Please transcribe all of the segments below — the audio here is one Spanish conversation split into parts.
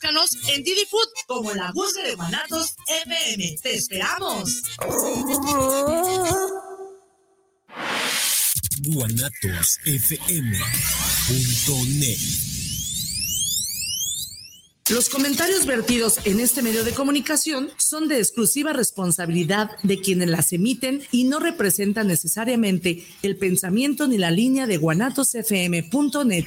búscanos en Didi Food como la búsqueda de Guanatos FM. ¡Te esperamos! guanatosfm.net Los comentarios vertidos en este medio de comunicación son de exclusiva responsabilidad de quienes las emiten y no representan necesariamente el pensamiento ni la línea de guanatosfm.net.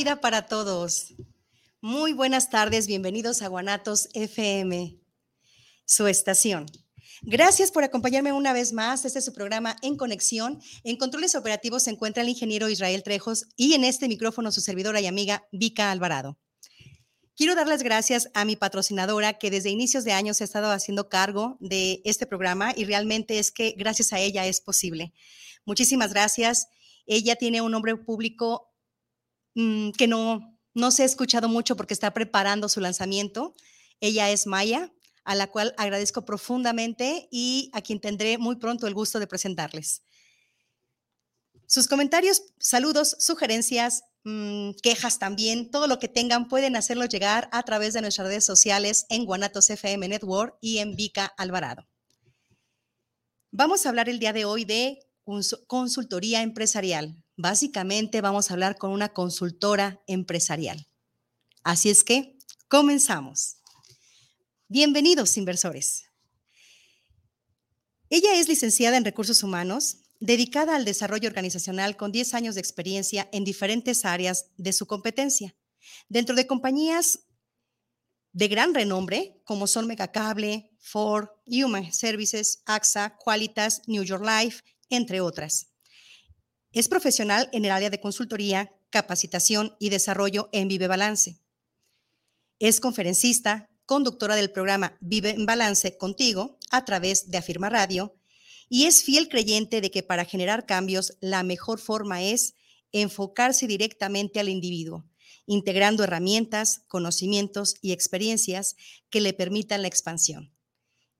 Vida para todos. Muy buenas tardes, bienvenidos a Guanatos FM, su estación. Gracias por acompañarme una vez más. Este es su programa En Conexión. En controles operativos se encuentra el ingeniero Israel Trejos y en este micrófono su servidora y amiga Vika Alvarado. Quiero dar las gracias a mi patrocinadora que desde inicios de año se ha estado haciendo cargo de este programa y realmente es que gracias a ella es posible. Muchísimas gracias. Ella tiene un nombre público mm, que no, no se ha escuchado mucho porque está preparando su lanzamiento. Ella es Maya, a la cual agradezco profundamente y a quien tendré muy pronto el gusto de presentarles. Sus comentarios, saludos, sugerencias, mm, quejas también, todo lo que tengan pueden hacerlo llegar a través de nuestras redes sociales en Guanatos FM Network y en Vica Alvarado. Vamos a hablar el día de hoy de consultoría empresarial. Básicamente vamos a hablar con una consultora empresarial. Así es que comenzamos. Bienvenidos, inversores. Ella es licenciada en recursos humanos, dedicada al desarrollo organizacional con 10 años de experiencia en diferentes áreas de su competencia, dentro de compañías de gran renombre como son Megacable, Ford, Human Services, AXA, Qualitas, New York Life, entre otras. Es profesional en el área de consultoría, capacitación y desarrollo en Vive Balance. Es conferencista, conductora del programa Vive en Balance contigo a través de Afirma Radio y es fiel creyente de que para generar cambios la mejor forma es enfocarse directamente al individuo, integrando herramientas, conocimientos y experiencias que le permitan la expansión.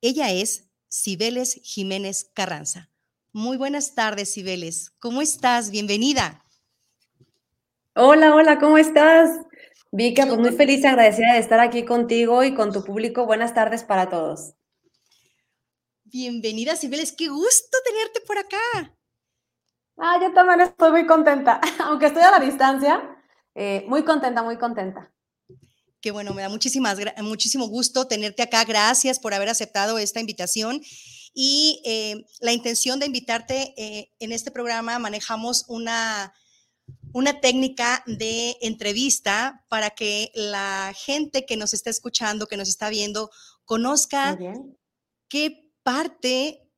Ella es Cibeles Jiménez Carranza. Muy buenas tardes, Cibeles. ¿Cómo estás? Bienvenida. Hola, hola, ¿cómo estás? Vika, pues muy feliz y agradecida de estar aquí contigo y con tu público. Buenas tardes para todos. Bienvenida, Cibeles. Qué gusto tenerte por acá. Ah, yo también estoy muy contenta, aunque estoy a la distancia, eh, muy contenta, muy contenta. Qué bueno, me da muchísimas, muchísimo gusto tenerte acá. Gracias por haber aceptado esta invitación. Y eh, la intención de invitarte eh, en este programa, manejamos una, una técnica de entrevista para que la gente que nos está escuchando, que nos está viendo, conozca qué parte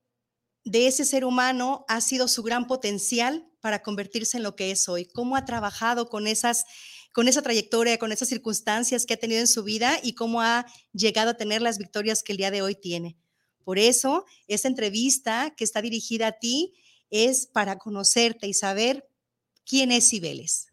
de ese ser humano ha sido su gran potencial para convertirse en lo que es hoy, cómo ha trabajado con esas con esa trayectoria, con esas circunstancias que ha tenido en su vida y cómo ha llegado a tener las victorias que el día de hoy tiene. Por eso, esta entrevista que está dirigida a ti es para conocerte y saber quién es Cibeles.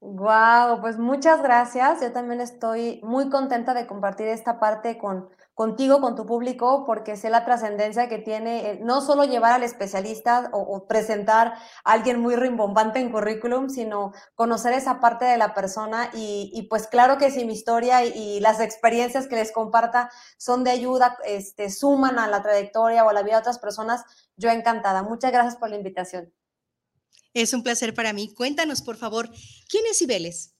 Wow, pues muchas gracias. Yo también estoy muy contenta de compartir esta parte con contigo, con tu público, porque sé la trascendencia que tiene no solo llevar al especialista o, presentar a alguien muy rimbombante en currículum, sino conocer esa parte de la persona y, pues claro que si mi historia y, las experiencias que les comparta son de ayuda, este, suman a la trayectoria o a la vida de otras personas, yo encantada. Muchas gracias por la invitación. Es un placer para mí. Cuéntanos, por favor, ¿quién es Cibeles?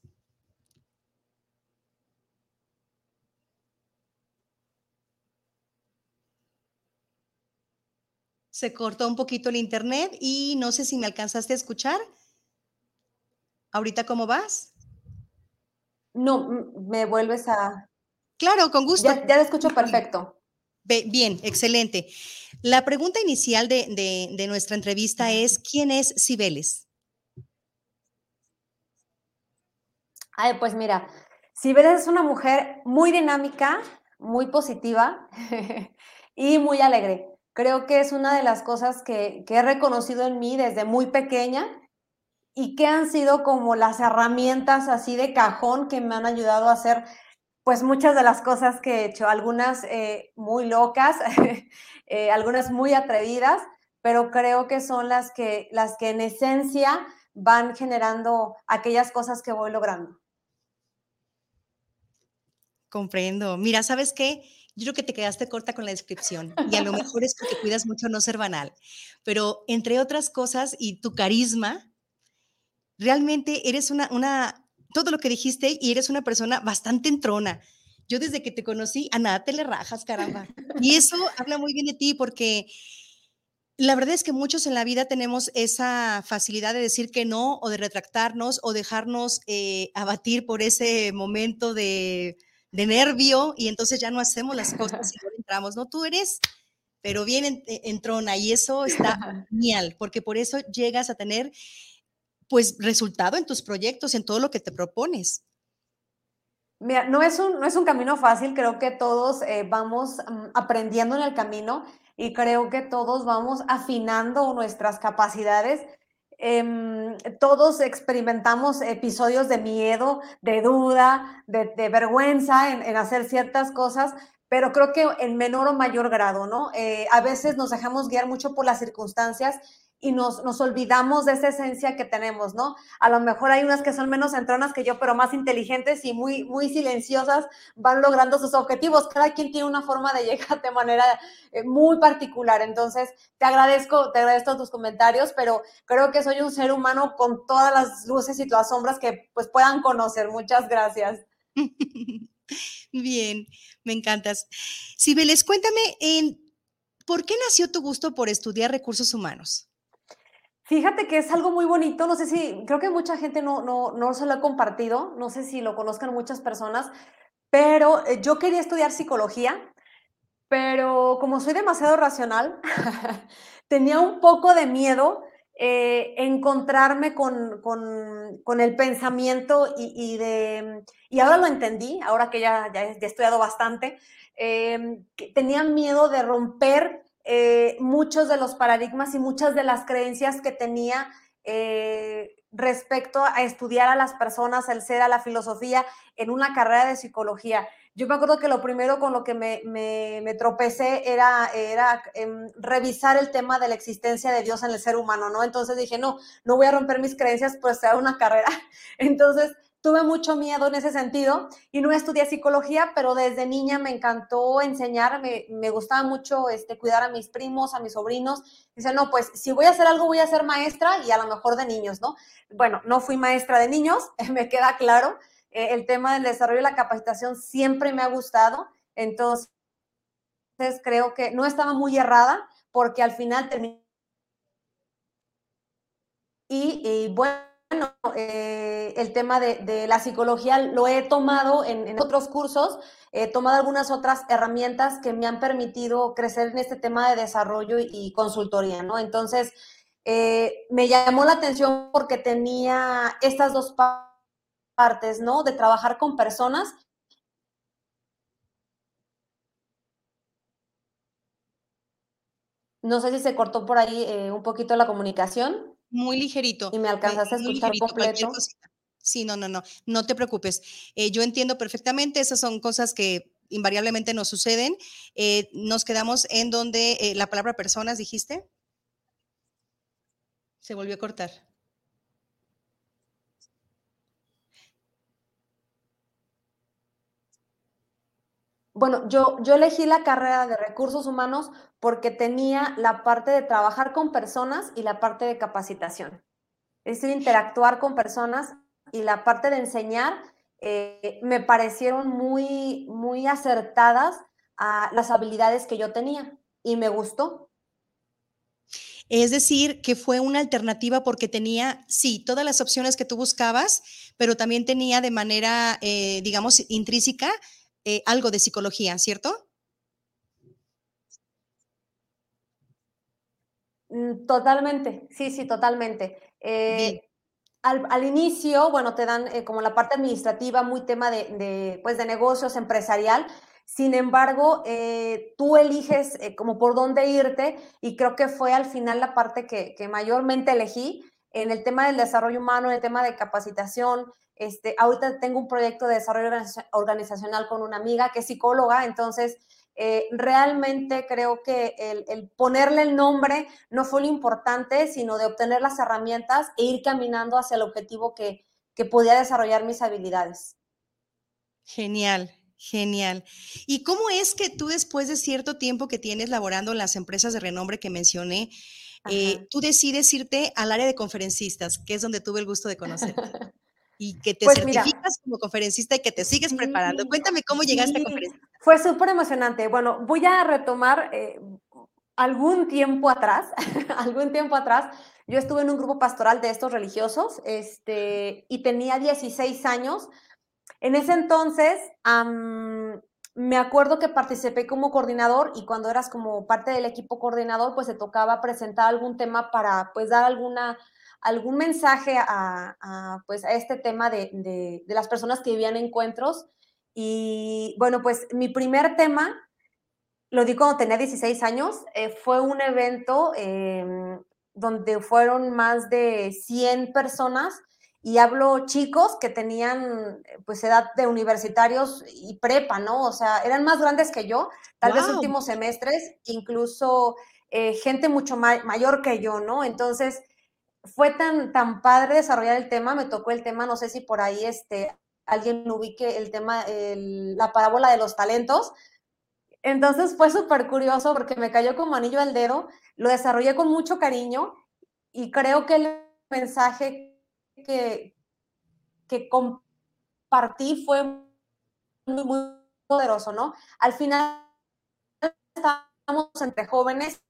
Se cortó un poquito el internet y no sé si me alcanzaste a escuchar. ¿Ahorita cómo vas? No, me vuelves a... Claro, con gusto. Ya, ya escucho perfecto. Bien, excelente. La pregunta inicial de, nuestra entrevista es, ¿quién es Cibeles? Ay, pues mira, Cibeles es una mujer muy dinámica, muy positiva y muy alegre. Creo que es una de las cosas que, he reconocido en mí desde muy pequeña y que han sido como las herramientas así de cajón que me han ayudado a hacer pues muchas de las cosas que he hecho, algunas eh, muy locas, eh, algunas muy atrevidas, pero creo que son las que, las que en esencia van generando aquellas cosas que voy logrando. Comprendo. Mira, ¿sabes qué? yo creo que te quedaste corta con la descripción y a lo mejor es porque cuidas mucho no ser banal, pero entre otras cosas y tu carisma, realmente eres una, una, todo lo que dijiste y eres una persona bastante entrona. Yo desde que te conocí, a nada te le rajas, caramba. Y eso habla muy bien de ti porque la verdad es que muchos en la vida tenemos esa facilidad de decir que no o de retractarnos o dejarnos eh, abatir por ese momento de, de nervio y entonces ya no hacemos las cosas y no entramos, ¿no? Tú eres, pero bien entrona y eso está genial, porque por eso llegas a tener, pues, resultado en tus proyectos, en todo lo que te propones. No es un, no es un camino fácil, creo que todos eh, vamos mm, aprendiendo en el camino y creo que todos vamos afinando nuestras capacidades Em, todos experimentamos episodios de miedo, de duda, de, vergüenza en, hacer ciertas cosas, pero creo que en menor o mayor grado, ¿no? Eh, a veces nos dejamos guiar mucho por las circunstancias y nos, nos, olvidamos de esa esencia que tenemos, ¿no? A lo mejor hay unas que son menos entronas que yo, pero más inteligentes y muy, muy silenciosas van logrando sus objetivos. Cada quien tiene una forma de llegar de manera eh, muy particular. Entonces, te agradezco, te agradezco tus comentarios, pero creo que soy un ser humano con todas las luces y las sombras que pues puedan conocer. Muchas gracias. Bien, me encantas. Sibeles, cuéntame, ¿por qué nació tu gusto por estudiar recursos humanos? Fíjate que es algo muy bonito, no sé si, creo que mucha gente no, no, no se lo ha compartido, no sé si lo conozcan muchas personas, pero eh, yo quería estudiar psicología, pero como soy demasiado racional, tenía un poco de miedo eh, encontrarme con, con, con, el pensamiento y, y, de, y ahora lo entendí, ahora que ya, ya he estudiado bastante, eh, tenía miedo de romper eh, muchos de los paradigmas y muchas de las creencias que tenía eh, respecto a estudiar a las personas, el ser, a la filosofía en una carrera de psicología. Yo me acuerdo que lo primero con lo que me, tropecé era, era em, revisar el tema de la existencia de Dios en el ser humano, ¿no? Entonces dije, no, no voy a romper mis creencias, pues sea una carrera. Entonces tuve mucho miedo en ese sentido y no estudié psicología, pero desde niña me encantó enseñar, me, me, gustaba mucho este, cuidar a mis primos, a mis sobrinos. Dice, no, pues si voy a hacer algo, voy a ser maestra y a lo mejor de niños, ¿no? Bueno, no fui maestra de niños, me queda claro. Eh, el tema del desarrollo y la capacitación siempre me ha gustado, entonces creo que no estaba muy errada porque al final terminé. Y, y bueno, bueno, eh, el tema de, la psicología lo he tomado en, otros cursos, he tomado algunas otras herramientas que me han permitido crecer en este tema de desarrollo y, consultoría, ¿no? Entonces, eh, me llamó la atención porque tenía estas dos partes, ¿no? De trabajar con personas. No sé si se cortó por ahí eh, un poquito la comunicación. Muy ligerito. Y me alcanzaste a escuchar completo. Sí, no, no, no, no te preocupes. Eh, yo entiendo perfectamente, esas son cosas que invariablemente nos suceden. Eh, nos quedamos en donde la palabra personas, dijiste. Se volvió a cortar. Bueno, yo, yo elegí la carrera de recursos humanos porque tenía la parte de trabajar con personas y la parte de capacitación. Es decir, interactuar con personas y la parte de enseñar eh, me parecieron muy, muy acertadas a las habilidades que yo tenía y me gustó. Es decir, que fue una alternativa porque tenía, sí, todas las opciones que tú buscabas, pero también tenía de manera, eh, digamos, intrínseca eh, algo de psicología, ¿cierto? Mm, totalmente, sí, sí, totalmente. Eh, al, inicio, bueno, te dan eh, como la parte administrativa, muy tema de, pues, de negocios, empresarial. Sin embargo, tú eliges como por dónde irte y creo que fue al final la parte que, que mayormente elegí en el tema del desarrollo humano, en el tema de capacitación, este, ahorita tengo un proyecto de desarrollo organizacional con una amiga que es psicóloga, entonces eh, realmente creo que el, ponerle el nombre no fue lo importante, sino de obtener las herramientas e ir caminando hacia el objetivo que, que podía desarrollar mis habilidades. Genial, Genial. ¿Y cómo es que tú después de cierto tiempo que tienes laborando en las empresas de renombre que mencioné, eh, tú decides irte al área de conferencistas, que es donde tuve el gusto de conocer? y que te pues certificas como conferencista y que te sigues preparando. Cuéntame cómo llegaste a conferencia. Fue súper emocionante. Bueno, voy a retomar eh, algún tiempo atrás, algún tiempo atrás, yo estuve en un grupo pastoral de estos religiosos este, y tenía 16 años. En ese entonces, me acuerdo que participé como coordinador y cuando eras como parte del equipo coordinador, pues se tocaba presentar algún tema para pues dar alguna algún mensaje a, pues, a este tema de, las personas que vivían encuentros. Y bueno, pues mi primer tema, lo di cuando tenía 16 años, eh, fue un evento em, donde fueron más de 100 personas y hablo chicos que tenían pues edad de universitarios y prepa, ¿no? O sea, eran más grandes que yo, tal vez últimos semestres, incluso eh, gente mucho mayor que yo, ¿no? Entonces, fue tan, tan padre desarrollar el tema, me tocó el tema, no sé si por ahí este, alguien ubique el tema, la parábola de los talentos. Entonces fue súper curioso porque me cayó como anillo al dedo, lo desarrollé con mucho cariño y creo que el mensaje que, que compartí fue muy, poderoso, ¿no? Al final estamos entre jóvenes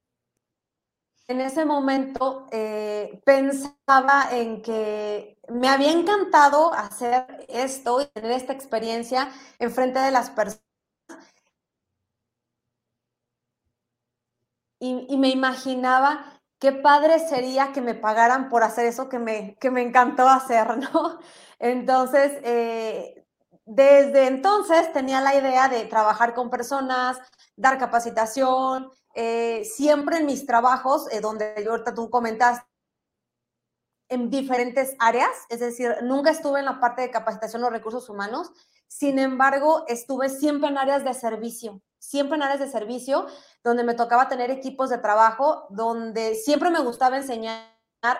en ese momento eh, pensaba en que me había encantado hacer esto y tener esta experiencia en frente de las personas. Y, me imaginaba qué padre sería que me pagaran por hacer eso que me, que me encantó hacer, ¿no? Entonces, eh, desde entonces tenía la idea de trabajar con personas, dar capacitación, eh, siempre en mis trabajos, eh, donde ahorita tú comentas, en diferentes áreas, es decir, nunca estuve en la parte de capacitación o recursos humanos, sin embargo, estuve siempre en áreas de servicio, siempre en áreas de servicio, donde me tocaba tener equipos de trabajo, donde siempre me gustaba enseñar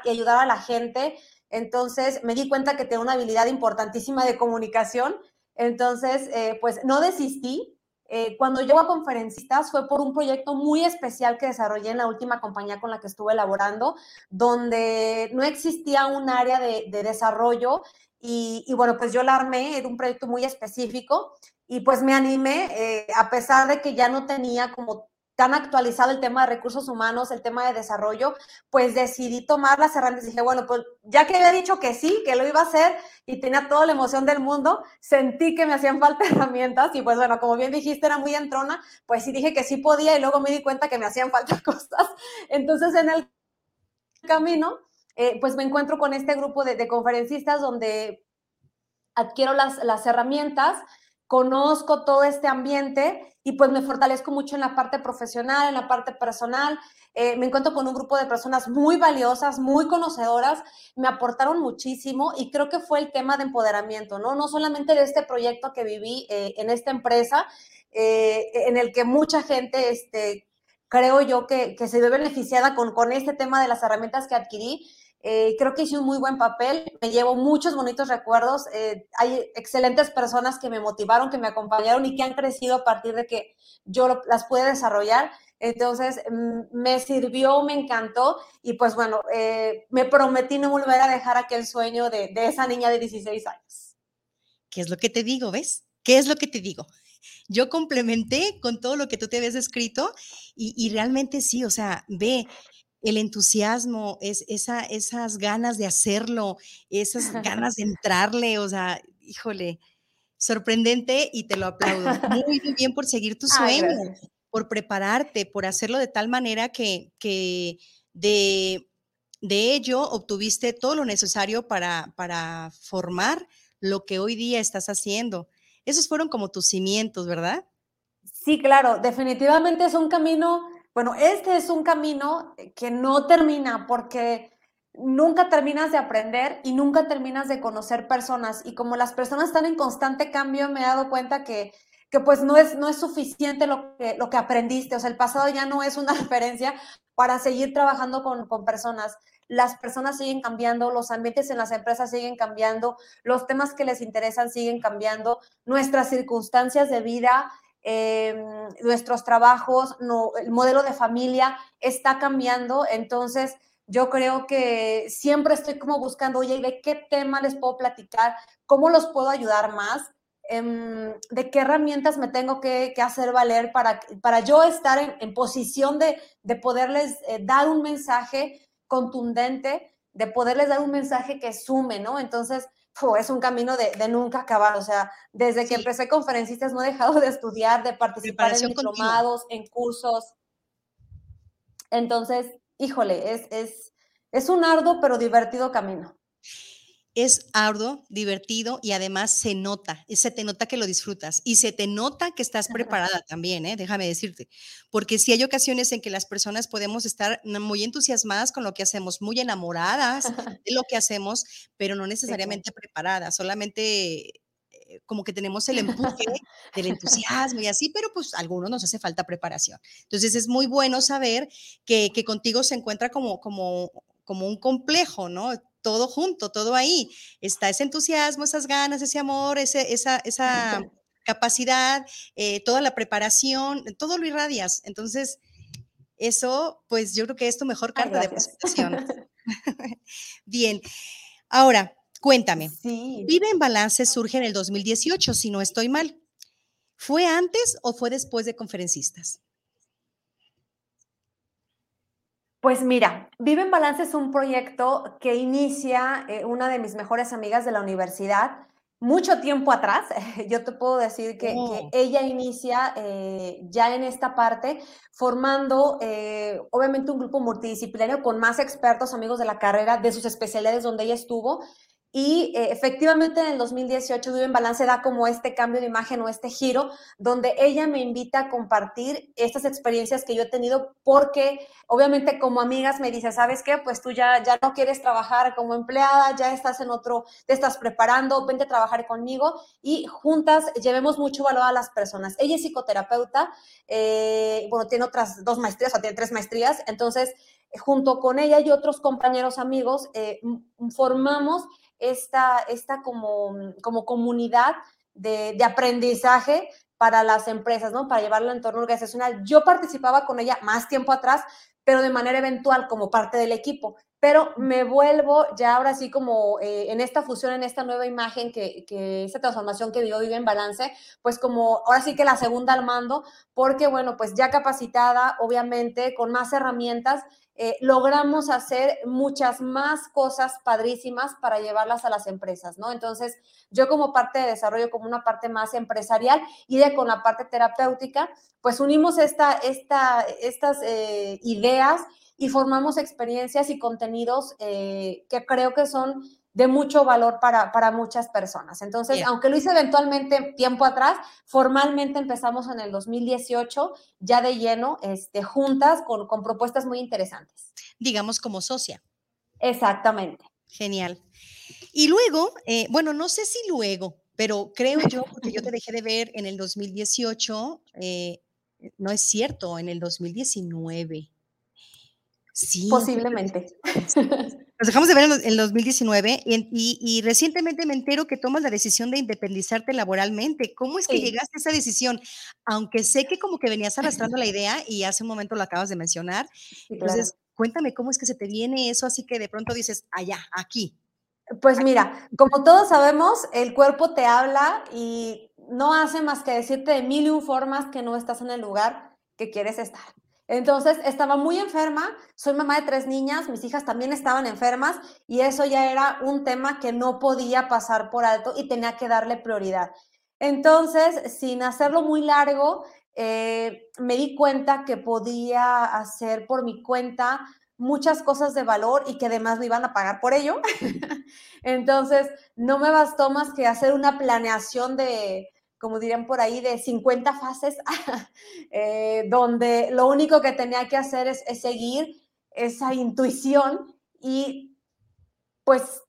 y ayudar a la gente. Entonces, me di cuenta que tengo una habilidad importantísima de comunicación. Entonces, eh, pues no desistí, eh, cuando llego a conferencistas fue por un proyecto muy especial que desarrollé en la última compañía con la que estuve elaborando, donde no existía un área de, desarrollo y, bueno, pues yo la armé, era un proyecto muy específico y pues me animé, eh, a pesar de que ya no tenía como tan actualizado el tema de recursos humanos, el tema de desarrollo, pues decidí tomar las herramientas. Dije, bueno, pues ya que había dicho que sí, que lo iba a hacer y tenía toda la emoción del mundo, sentí que me hacían falta herramientas y pues bueno, como bien dijiste, era muy entrona, pues sí dije que sí podía y luego me di cuenta que me hacían falta cosas. Entonces en el camino, eh, pues me encuentro con este grupo de, conferencistas donde adquiero las, las herramientas, conozco todo este ambiente y pues me fortalezco mucho en la parte profesional, en la parte personal. Eh, me encuentro con un grupo de personas muy valiosas, muy conocedoras, me aportaron muchísimo y creo que fue el tema de empoderamiento, ¿no? No solamente de este proyecto que viví eh, en esta empresa, en el que mucha gente, este, creo yo que, que se ve beneficiada con, con este tema de las herramientas que adquirí, eh, creo que hice un muy buen papel, me llevo muchos bonitos recuerdos. Eh, hay excelentes personas que me motivaron, que me acompañaron y que han crecido a partir de que yo las pude desarrollar. Entonces, mm, me sirvió, me encantó y pues bueno, eh, me prometí no volver a dejar aquel sueño de, de esa niña de 16 años. ¿Qué es lo que te digo, ves? ¿Qué es lo que te digo? Yo complementé con todo lo que tú te habías escrito y, y realmente sí, o sea, ve, el entusiasmo, es esa, esas ganas de hacerlo, esas ganas de entrarle, o sea, híjole, sorprendente y te lo aplaudo. Muy, bien por seguir tu sueño, por prepararte, por hacerlo de tal manera que, que de, de, ello obtuviste todo lo necesario para, para formar lo que hoy día estás haciendo. Esos fueron como tus cimientos, ¿verdad? Sí, claro, definitivamente es un camino bueno, este es un camino que no termina porque nunca terminas de aprender y nunca terminas de conocer personas. Y como las personas están en constante cambio, me he dado cuenta que, que pues no es, no es suficiente lo que, lo que aprendiste. O sea, el pasado ya no es una referencia para seguir trabajando con, con personas. Las personas siguen cambiando, los ambientes en las empresas siguen cambiando, los temas que les interesan siguen cambiando, nuestras circunstancias de vida Em, nuestros trabajos, el modelo de familia está cambiando, entonces yo creo que siempre estoy como buscando, oye, ¿de qué tema les puedo platicar? ¿Cómo los puedo ayudar más? Em, ¿De qué herramientas me tengo que, hacer valer para, para yo estar en, posición de, de poderles eh, dar un mensaje contundente, de poderles dar un mensaje que sume, ¿no? Entonces, es un camino de, nunca acabar. O sea, desde que empecé conferencistas no he dejado de estudiar, de participar en diplomados, en cursos. Entonces, híjole, es, es, es un arduo pero divertido camino es arduo, divertido y además se nota, se te nota que lo disfrutas y se te nota que estás preparada también, ¿eh? déjame decirte, porque si hay ocasiones en que las personas podemos estar muy entusiasmadas con lo que hacemos, muy enamoradas de lo que hacemos, pero no necesariamente preparadas, solamente eh, como que tenemos el empuje del entusiasmo y así, pero pues a algunos nos hace falta preparación. Entonces es muy bueno saber que, que contigo se encuentra como, como, como un complejo, ¿no? Todo junto, todo ahí. Está ese entusiasmo, esas ganas, ese amor, ese, esa, esa capacidad, eh, toda la preparación, todo lo irradias. Entonces, eso, pues yo creo que es tu mejor carta de presentación. Bien, ahora, cuéntame. Vive en Balance surge en el 2018, si no estoy mal. ¿Fue antes o fue después de conferencistas? Pues mira, Vive en Balance es un proyecto que inicia eh, una de mis mejores amigas de la universidad. Mucho tiempo atrás, yo te puedo decir que, ella inicia eh, ya en esta parte, formando eh, obviamente un grupo multidisciplinario con más expertos, amigos de la carrera, de sus especialidades donde ella estuvo, y eh, efectivamente en el 2018 Vive en Balance da como este cambio de imagen o este giro donde ella me invita a compartir estas experiencias que yo he tenido porque obviamente como amigas me dice, ¿sabes qué? Pues tú ya, ya no quieres trabajar como empleada, ya estás en otro, te estás preparando, vente a trabajar conmigo y juntas llevemos mucho valor a las personas. Ella es psicoterapeuta, eh, bueno, tiene otras dos maestrías o tiene tres maestrías, entonces junto con ella y otros compañeros amigos eh, formamos esta, esta como, como comunidad de, de, aprendizaje para las empresas, ¿no? Para llevarlo al entorno organizacional. Yo participaba con ella más tiempo atrás, pero de manera eventual como parte del equipo. Pero me vuelvo ya ahora sí como eh, en esta fusión, en esta nueva imagen, que, que esta transformación que vivo vive en balance, pues como ahora sí que la segunda al mando, porque bueno, pues ya capacitada, obviamente, con más herramientas eh, logramos hacer muchas más cosas padrísimas para llevarlas a las empresas, ¿no? Entonces, yo como parte de desarrollo, como una parte más empresarial y de con la parte terapéutica, pues unimos esta, esta, estas eh, ideas y formamos experiencias y contenidos eh, que creo que son de mucho valor para, para muchas personas. Entonces, aunque lo hice eventualmente tiempo atrás, formalmente empezamos en el 2018 ya de lleno, este, juntas con, con propuestas muy interesantes. Digamos como socia. Exactamente. Genial. Y luego, eh, bueno, no sé si luego, pero creo yo, porque yo te dejé de ver en el 2018, eh, no es cierto, en el 2019. Sí. Posiblemente. Nos dejamos de ver en el 2019 y, recientemente me entero que tomas la decisión de independizarte laboralmente. ¿Cómo es que llegaste a esa decisión? Aunque sé que como que venías arrastrando la idea y hace un momento lo acabas de mencionar. Entonces, cuéntame cómo es que se te viene eso, así que de pronto dices, allá, aquí. Pues mira, como todos sabemos, el cuerpo te habla y no hace más que decirte de mil y un formas que no estás en el lugar que quieres estar. Entonces, estaba muy enferma, soy mamá de tres niñas, mis hijas también estaban enfermas y eso ya era un tema que no podía pasar por alto y tenía que darle prioridad. Entonces, sin hacerlo muy largo, eh, me di cuenta que podía hacer por mi cuenta muchas cosas de valor y que además me iban a pagar por ello. Entonces, no me bastó más que hacer una planeación de, como dirían por ahí, de 50 fases, eh, donde lo único que tenía que hacer es, es seguir esa intuición y pues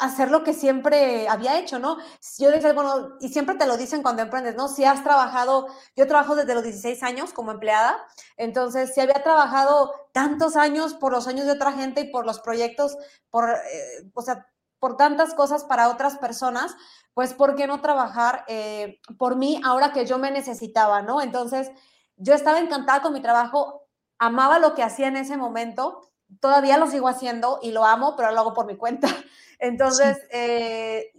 hacer lo que siempre había hecho, ¿no? Yo decía, bueno, y siempre te lo dicen cuando emprendes, ¿no? Si has trabajado, yo trabajo desde los 16 años como empleada, entonces si había trabajado tantos años por los años de otra gente y por los proyectos, por, eh, o sea, por tantas cosas para otras personas, pues ¿por qué no trabajar eh, por mí ahora que yo me necesitaba, ¿no? Entonces, yo estaba encantada con mi trabajo, amaba lo que hacía en ese momento, todavía lo sigo haciendo y lo amo, pero lo hago por mi cuenta. Entonces, eh,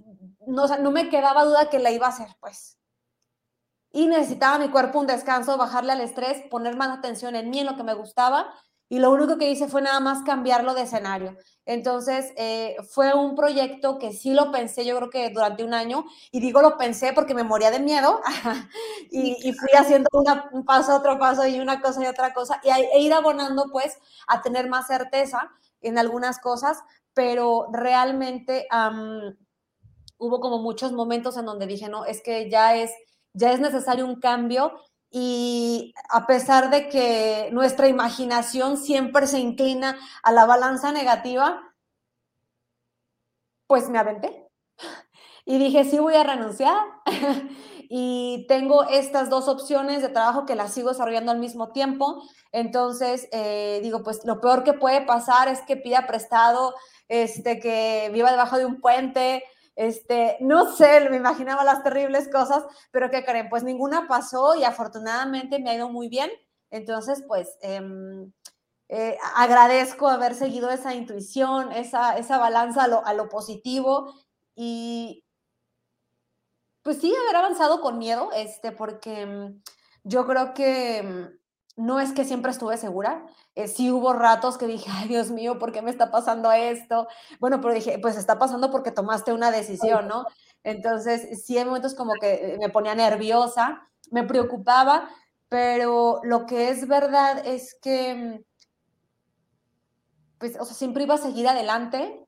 no, no me quedaba duda que la iba a hacer, pues. Y necesitaba mi cuerpo un descanso, bajarle al estrés, poner más atención en mí, en lo que me gustaba. Y lo único que hice fue nada más cambiarlo de escenario. Entonces, eh, fue un proyecto que sí lo pensé, yo creo que durante un año, y digo lo pensé porque me moría de miedo, y, fui haciendo un paso, otro paso, y una cosa y otra cosa, y e ir abonando pues a tener más certeza en algunas cosas, pero realmente hubo como muchos momentos en donde dije, no, es que ya es, ya es necesario un cambio y a pesar de que nuestra imaginación siempre se inclina a la balanza negativa, pues me aventé. Y dije, sí voy a renunciar. y tengo estas dos opciones de trabajo que las sigo desarrollando al mismo tiempo. Entonces, eh, digo, pues lo peor que puede pasar es que pida prestado, este, que viva debajo de un puente, este, no sé, me imaginaba las terribles cosas, pero ¿qué creen? Pues ninguna pasó y afortunadamente me ha ido muy bien. Entonces, pues em, eh, agradezco haber seguido esa intuición, esa, esa balanza a lo, a lo positivo y pues sí, haber avanzado con miedo, este, porque em, yo creo que em, no es que siempre estuve segura, eh, sí hubo ratos que dije, ay Dios mío, ¿por qué me está pasando esto? Bueno, pero dije, pues está pasando porque tomaste una decisión, ¿no? Entonces, sí hay momentos como que me ponía nerviosa, me preocupaba, pero lo que es verdad es que, pues, o sea, siempre iba a seguir adelante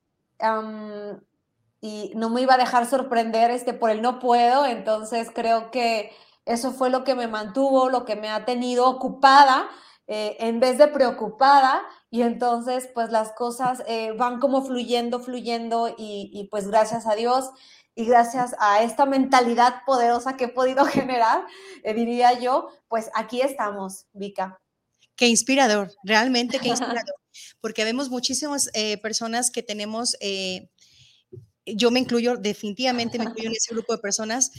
y no me iba a dejar sorprender este, por el no puedo, entonces creo que eso fue lo que me mantuvo, lo que me ha tenido ocupada eh, en vez de preocupada y entonces pues las cosas eh, van como fluyendo, fluyendo y, pues gracias a Dios y gracias a esta mentalidad poderosa que he podido generar, eh, diría yo, pues aquí estamos, Vika. Qué inspirador, realmente qué inspirador, porque vemos muchísimas personas que tenemos, yo me incluyo, definitivamente me incluyo en ese grupo de personas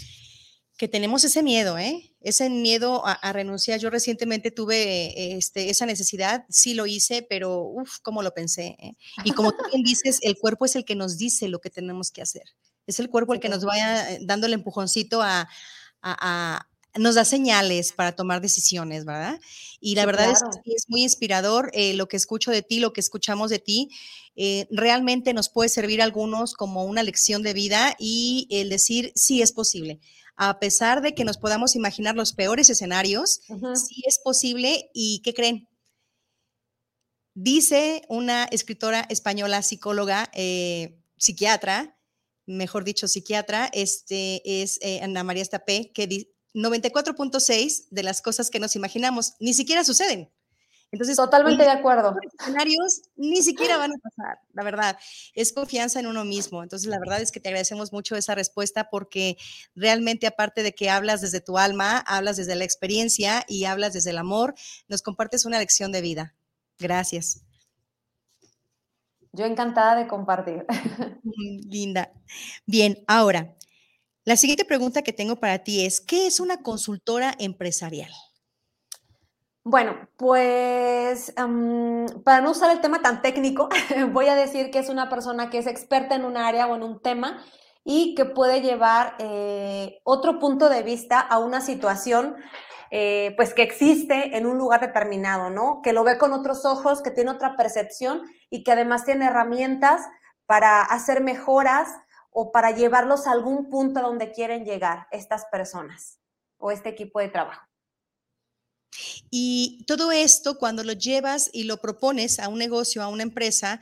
que tenemos ese miedo, ¿eh? Ese miedo a, renunciar. Yo recientemente tuve este, esa necesidad, sí lo hice, pero uff, cómo lo pensé. ¿eh? Y como tú bien dices, el cuerpo es el que nos dice lo que tenemos que hacer. Es el cuerpo el que nos vaya eh, dando el empujoncito a, nos da señales para tomar decisiones, ¿verdad? Y la verdad es que es muy inspirador eh, lo que escucho de ti, lo que escuchamos de ti. Eh, realmente nos puede servir a algunos como una lección de vida y el decir, sí es posible a pesar de que nos podamos imaginar los peores escenarios, sí es posible y ¿qué creen? Dice una escritora española, psicóloga, eh, psiquiatra, mejor dicho, psiquiatra, este, es eh, Ana María Estapé, que 94.6 de las cosas que nos imaginamos ni siquiera suceden. Entonces, totalmente de acuerdo. Los escenarios ni siquiera van a pasar, la verdad. Es confianza en uno mismo. Entonces, la verdad es que te agradecemos mucho esa respuesta porque realmente aparte de que hablas desde tu alma, hablas desde la experiencia y hablas desde el amor, nos compartes una lección de vida. Gracias. Yo encantada de compartir. Linda. Bien, ahora, la siguiente pregunta que tengo para ti es, ¿qué es una consultora empresarial? Bueno, pues para no usar el tema tan técnico, voy a decir que es una persona que es experta en un área o en un tema y que puede llevar eh, otro punto de vista a una situación eh, pues que existe en un lugar determinado, ¿no? Que lo ve con otros ojos, que tiene otra percepción y que además tiene herramientas para hacer mejoras o para llevarlos a algún punto donde quieren llegar estas personas o este equipo de trabajo. Y todo esto, cuando lo llevas y lo propones a un negocio, a una empresa,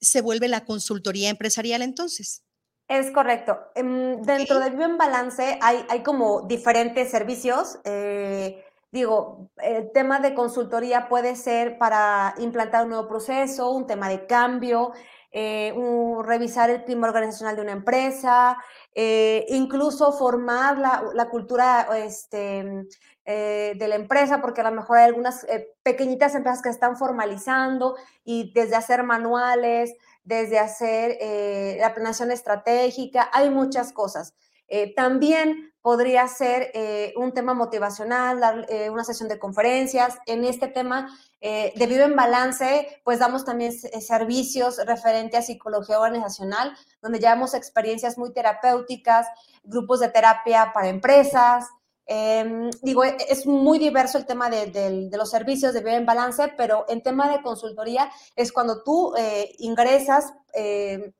se vuelve la consultoría empresarial entonces. Es correcto. Em, dentro de Vivo en Balance hay, hay como diferentes servicios. Eh, digo, el tema de consultoría puede ser para implantar un nuevo proceso, un tema de cambio, eh, revisar el clima organizacional de una empresa, eh, incluso formar la, la cultura este, de la empresa, porque a lo mejor hay algunas pequeñitas empresas que están formalizando y desde hacer manuales, desde hacer eh, la planeación estratégica, hay muchas cosas. Eh, también podría ser eh, un tema motivacional, dar, una sesión de conferencias. En este tema de Vive Balance, pues damos también servicios referentes a psicología organizacional, donde llevamos experiencias muy terapéuticas, grupos de terapia para empresas, Em, digo, e, es muy diverso el tema de, los servicios de Vive en Balance, pero en tema de consultoría es cuando tú eh, ingresas eh,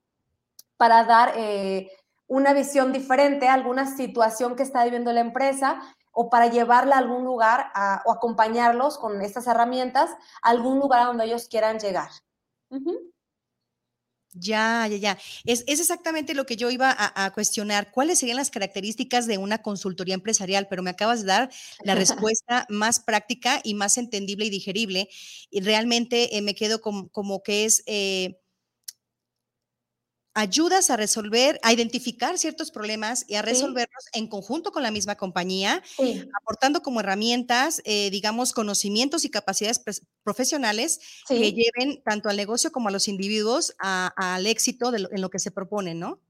para dar eh, una visión diferente a alguna situación que está viviendo la empresa o para llevarla a algún lugar o acompañarlos con estas herramientas a algún lugar a donde ellos quieran llegar. Ya, ya, ya. Es, exactamente lo que yo iba a, cuestionar. ¿Cuáles serían las características de una consultoría empresarial? Pero me acabas de dar la respuesta más práctica y más entendible y digerible. Y realmente eh, me quedo como, que es eh, ayudas a resolver, a identificar ciertos problemas y a resolverlos en conjunto con la misma compañía, aportando como herramientas, eh, digamos, conocimientos y capacidades profesionales que lleven tanto al negocio como a los individuos al éxito de en lo que se propone, ¿no?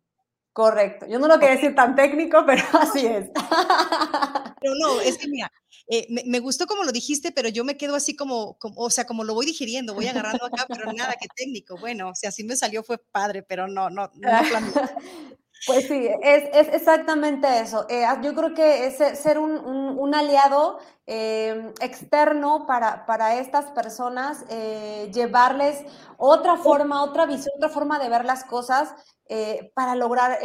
Correcto. Yo no lo quería decir tan técnico, pero así es. Pero no, es que mira, eh, me, gustó como lo dijiste, pero yo me quedo así como, o sea, como lo voy digiriendo, voy agarrando acá, pero nada que técnico. Bueno, o sea, así me salió fue padre, pero no, no, no. Pues sí, es, es exactamente eso. Eh, yo creo que es ser un, un, aliado eh, externo para, para, estas personas, llevarles otra forma, otra visión, otra forma de ver las cosas para lograr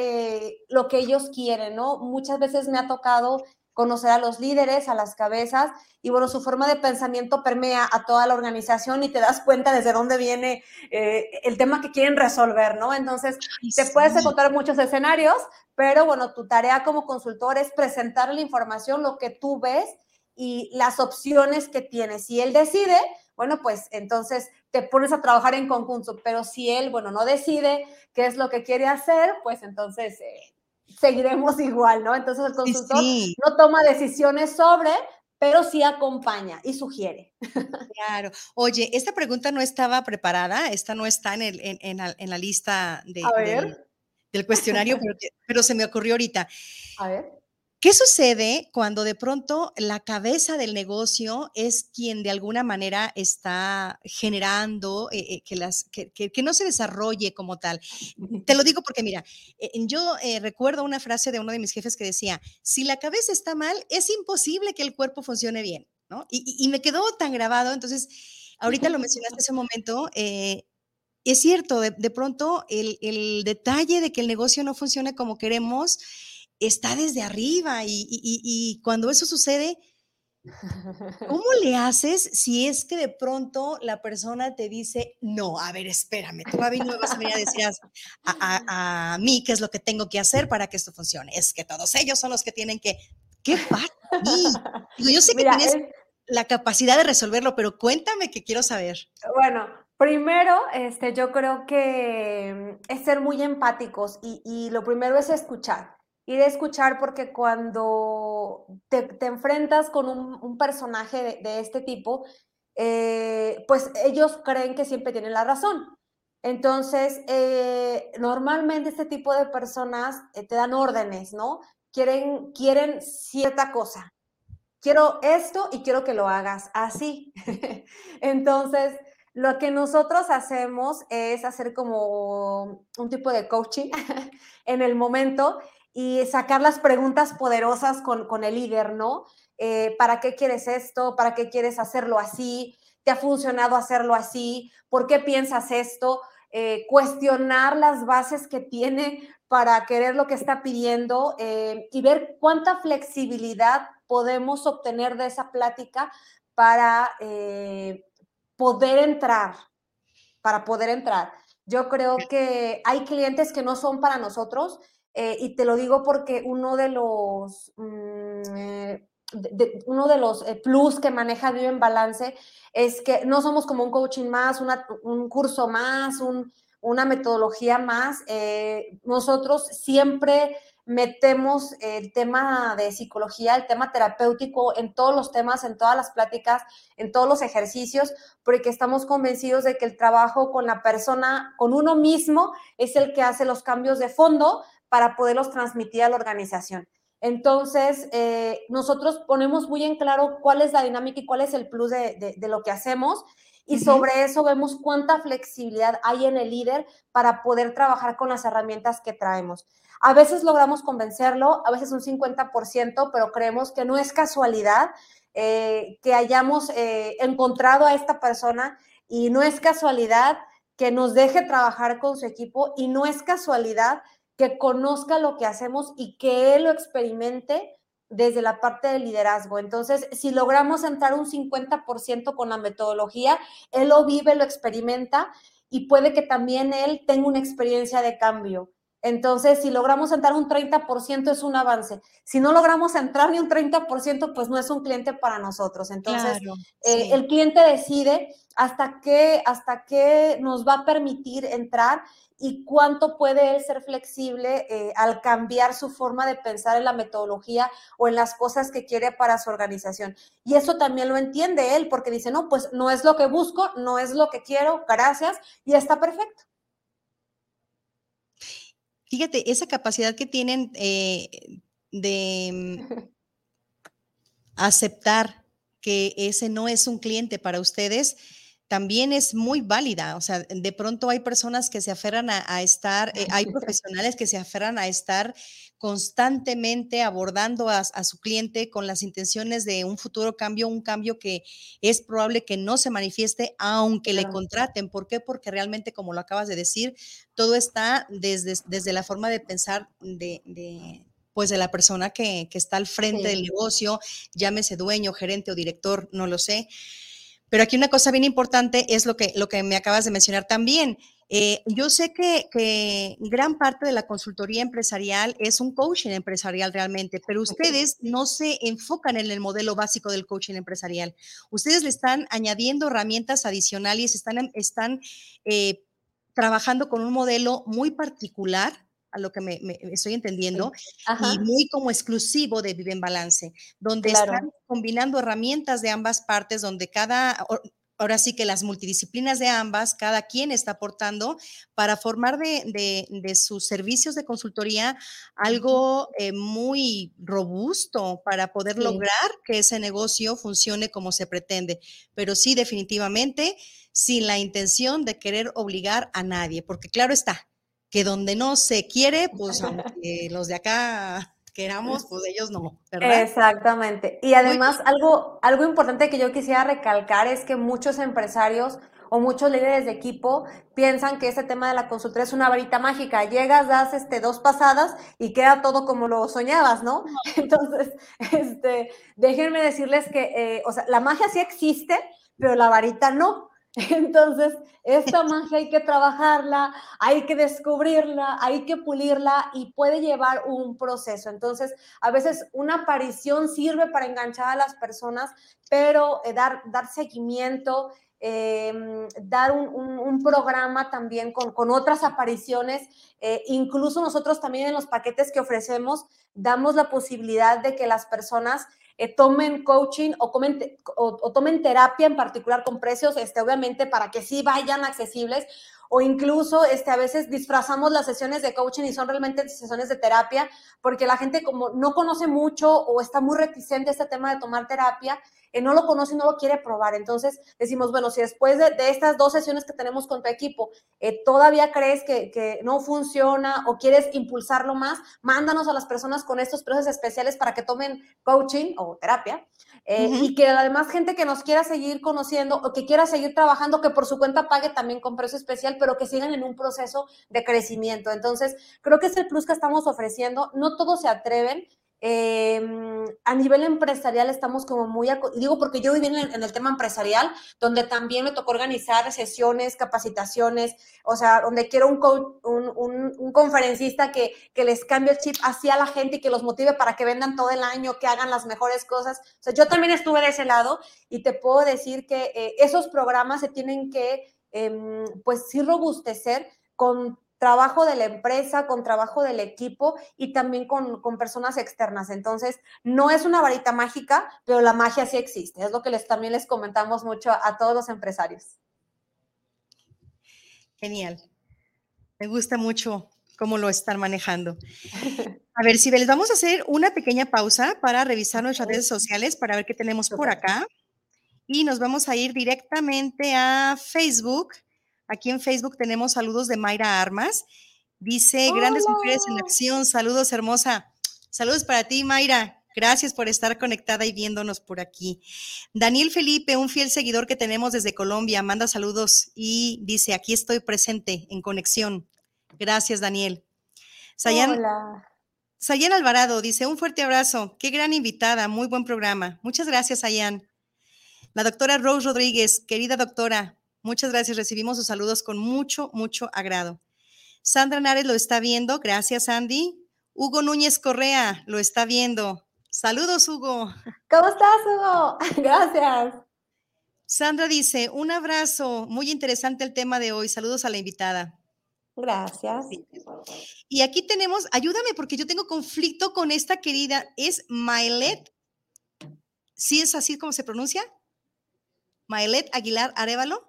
lo que ellos quieren, ¿no? Muchas veces me ha tocado conocer a los líderes, a las cabezas, y bueno, su forma de pensamiento permea a toda la organización y te das cuenta desde dónde viene eh, el tema que quieren resolver, ¿no? Entonces, te puedes encontrar muchos escenarios, pero bueno, tu tarea como consultor es presentar la información, lo que tú ves y las opciones que tienes. Si él decide, bueno, pues entonces te pones a trabajar en conjunto, pero si él, bueno, no decide qué es lo que quiere hacer, pues entonces eh, seguiremos igual, ¿no? Entonces el consultor no toma decisiones sobre, pero sí acompaña y sugiere. Claro. Oye, esta pregunta no estaba preparada, esta no está en, el, en, la, lista de, del, cuestionario, pero, pero, se me ocurrió ahorita. A ver. ¿Qué sucede cuando de pronto la cabeza del negocio es quien de alguna manera está generando eh, eh, que, las, que, no se desarrolle como tal? Te lo digo porque, mira, eh, yo recuerdo una frase de uno de mis jefes que decía, si la cabeza está mal, es imposible que el cuerpo funcione bien, ¿no? Y, me quedó tan grabado, entonces, ahorita lo mencionaste ese momento, es cierto, de, pronto el, el detalle de que el negocio no funcione como queremos, está desde arriba y, cuando eso sucede, ¿Cómo le haces si es que de pronto la persona te dice, no, a ver, espérame, tú a mí no me vas a venir a decir a, mí qué es lo que tengo que hacer para que esto funcione? Es que todos ellos son los que tienen que... ¿Qué pasa? Yo sé que tienes la capacidad de resolverlo, pero cuéntame que quiero saber. Bueno, primero, este, yo creo que es ser muy empáticos y, y lo primero es escuchar y de escuchar porque cuando te, enfrentas con un, personaje de, este tipo, eh, pues ellos creen que siempre tienen la razón. Entonces, eh, normalmente este tipo de personas eh, te dan órdenes, ¿no? Quieren, quieren cierta cosa. Quiero esto y quiero que lo hagas así. Entonces, lo que nosotros hacemos es hacer como un tipo de coaching en el momento y sacar las preguntas poderosas con, el líder, ¿no? Eh, ¿Para qué quieres esto? ¿Para qué quieres hacerlo así? ¿Te ha funcionado hacerlo así? ¿Por qué piensas esto? Eh, cuestionar las bases que tiene para querer lo que está pidiendo eh, y ver cuánta flexibilidad podemos obtener de esa plática para poder entrar, para poder entrar. Yo creo que hay clientes que no son para nosotros eh, y te lo digo porque uno de los, mm, eh, uno de los eh, plus que maneja Vive en Balance es que no somos como un coaching más, un curso más, una metodología más. nosotros siempre metemos el tema de psicología, el tema terapéutico en todos los temas, en todas las pláticas, en todos los ejercicios, porque estamos convencidos de que el trabajo con la persona, con uno mismo, es el que hace los cambios de fondo para poderlos transmitir a la organización. Entonces, eh, nosotros ponemos muy en claro cuál es la dinámica y cuál es el plus de, lo que hacemos y sobre eso vemos cuánta flexibilidad hay en el líder para poder trabajar con las herramientas que traemos. A veces logramos convencerlo, a veces un 50%, pero creemos que no es casualidad eh, que hayamos eh, encontrado a esta persona y no es casualidad que nos deje trabajar con su equipo y no es casualidad que conozca lo que hacemos y que él lo experimente desde la parte del liderazgo. Entonces, si logramos entrar un 50% con la metodología, él lo vive, lo experimenta y puede que también él tenga una experiencia de cambio. Entonces, si logramos entrar un 30% es un avance. Si no logramos entrar ni un 30%, pues no es un cliente para nosotros. Entonces, eh, el cliente decide hasta qué, hasta qué nos va a permitir entrar y cuánto puede él ser flexible eh, al cambiar su forma de pensar en la metodología o en las cosas que quiere para su organización. Y eso también lo entiende él porque dice, no, pues no es lo que busco, no es lo que quiero, gracias, y está perfecto. Fíjate, esa capacidad que tienen eh, de mm, aceptar que ese no es un cliente para ustedes, también es muy válida. O sea, de pronto hay personas que se aferran a, estar, eh, hay profesionales que se aferran a estar constantemente abordando a, su cliente con las intenciones de un futuro cambio, un cambio que es probable que no se manifieste aunque le contraten. ¿Por qué? Porque realmente, como lo acabas de decir, todo está desde, desde la forma de pensar de, pues de la persona que, está al frente del negocio, llámese dueño, gerente o director, no lo sé. Pero aquí una cosa bien importante es lo que, lo que me acabas de mencionar también. Eh, yo sé que, gran parte de la consultoría empresarial es un coaching empresarial realmente, pero ustedes no se enfocan en el modelo básico del coaching empresarial. Ustedes le están añadiendo herramientas adicionales, están, están eh, trabajando con un modelo muy particular a lo que me, estoy entendiendo, y muy como exclusivo de Vive en Balance, donde están combinando herramientas de ambas partes, donde cada, ahora sí que las multidisciplinas de ambas, cada quien está aportando para formar de, sus servicios de consultoría algo eh, muy robusto para poder lograr que ese negocio funcione como se pretende. Pero sí, definitivamente, sin la intención de querer obligar a nadie, porque claro está, que donde no se quiere, pues aunque los de acá queramos, pues ellos no, ¿verdad? Exactamente. Y además, algo, algo importante que yo quisiera recalcar es que muchos empresarios o muchos líderes de equipo piensan que ese tema de la consultoría es una varita mágica. Llegas, das este, dos pasadas y queda todo como lo soñabas, ¿no? Entonces, este, déjenme decirles que, eh, o sea, la magia sí existe, pero la varita no. Entonces, esta magia hay que trabajarla, hay que descubrirla, hay que pulirla y puede llevar un proceso. Entonces, a veces una aparición sirve para enganchar a las personas, pero eh, dar, dar seguimiento, em, dar un, programa también con, con otras apariciones. Eh, incluso nosotros también en los paquetes que ofrecemos damos la posibilidad de que las personas eh, tomen coaching o, o, tomen terapia en particular con precios, este, obviamente, para que sí vayan accesibles o incluso este, a veces disfrazamos las sesiones de coaching y son realmente sesiones de terapia, porque la gente como no conoce mucho o está muy reticente a este tema de tomar terapia, eh, no lo conoce y no lo quiere probar. Entonces decimos, bueno, si después de, estas dos sesiones que tenemos con tu equipo eh, todavía crees que, que, no funciona o quieres impulsarlo más, mándanos a las personas con estos precios especiales para que tomen coaching o terapia. Eh, y que además gente que nos quiera seguir conociendo o que quiera seguir trabajando, que por su cuenta pague también con precio especial, pero que sigan en un proceso de crecimiento. Entonces, creo que es el plus que estamos ofreciendo. No todos se atreven, Em, a nivel empresarial estamos como muy, digo porque yo viví en el, tema empresarial, donde también me tocó organizar sesiones, capacitaciones, o sea, donde quiero un, un, un, conferencista que, que, les cambie el chip hacia la gente y que los motive para que vendan todo el año, que hagan las mejores cosas. O sea, yo también estuve de ese lado y te puedo decir que eh, esos programas se tienen que, em, pues sí, robustecer con trabajo de la empresa, con trabajo del equipo y también con, personas externas. Entonces, no es una varita mágica, pero la magia sí existe. Es lo que les, también les comentamos mucho a, todos los empresarios. Genial. Me gusta mucho cómo lo están manejando. A ver, si les vamos a hacer una pequeña pausa para revisar nuestras redes sociales para ver qué tenemos por acá. Y nos vamos a ir directamente a Facebook Aquí en Facebook tenemos saludos de Mayra Armas. Dice, grandes mujeres en acción, saludos hermosa. Saludos para ti, Mayra. Gracias por estar conectada y viéndonos por aquí. Daniel Felipe, un fiel seguidor que tenemos desde Colombia, manda saludos y dice, aquí estoy presente en conexión. Gracias, Daniel. Sayan, Hola. Sayan Alvarado dice, un fuerte abrazo. Qué gran invitada, muy buen programa. Muchas gracias, Sayan. La doctora Rose Rodríguez, querida doctora, Muchas gracias. Recibimos sus saludos con mucho, mucho agrado. Sandra Nares lo está viendo. Gracias, Andy. Hugo Núñez Correa lo está viendo. Saludos, Hugo. ¿Cómo estás, Hugo? Gracias. Sandra dice, un abrazo. Muy interesante el tema de hoy. Saludos a la invitada. Gracias. Y aquí tenemos, ayúdame porque yo tengo conflicto con esta querida, es Maelet. ¿Sí es así como se pronuncia? Maelet Aguilar Arevalo.